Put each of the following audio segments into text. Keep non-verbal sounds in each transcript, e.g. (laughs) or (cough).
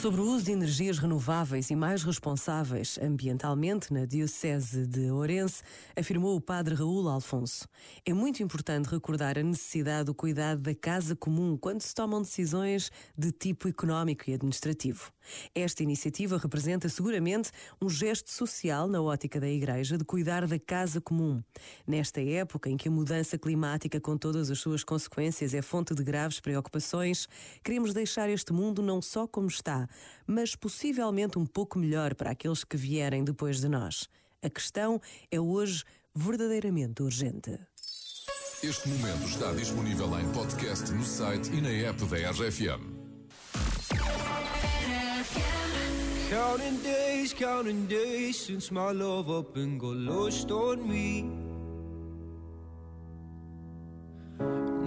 Sobre o uso de energias renováveis e mais responsáveis ambientalmente na Diocese de Ourense, afirmou o padre Raul Alfonso. É muito importante recordar a necessidade do cuidado da casa comum quando se tomam decisões de tipo económico e administrativo. Esta iniciativa representa seguramente um gesto social na ótica da Igreja de cuidar da casa comum. Nesta época em que a mudança climática, com todas as suas consequências, é fonte de graves preocupações, queremos deixar este mundo não só como está, mas possivelmente um pouco melhor para aqueles que vierem depois de nós. A questão é hoje verdadeiramente urgente. Este momento está disponível em podcast no site e na app da RFM. Counting days, counting days since my love up and got lost on me.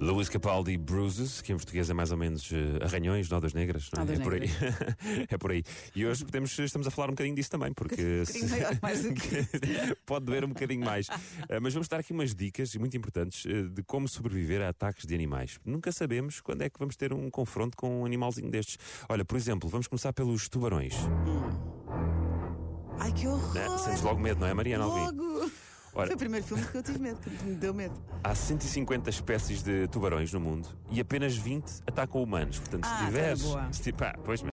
Luís Capaldi Bruises, que em português é mais ou menos uh, arranhões, nodas negras, não é? Nodas é por aí. (laughs) é por aí. E hoje podemos, estamos a falar um bocadinho disso também, porque Um bocadinho maior, mais do (laughs) que pode doer um bocadinho mais. Uh, mas vamos dar aqui umas dicas muito importantes uh, de como sobreviver a ataques de animais. Nunca sabemos quando é que vamos ter um confronto com um animalzinho destes. Olha, por exemplo, vamos começar pelos tubarões. Ai, que horror! Né? Sentes logo medo, não é, Mariana Alvim? Ora, Foi o primeiro filme que eu tive medo, que me deu medo. há 150 espécies de tubarões no mundo e apenas 20 atacam humanos. Portanto, Ah, se tá tiveres. boa. Se, ti- pá, pois,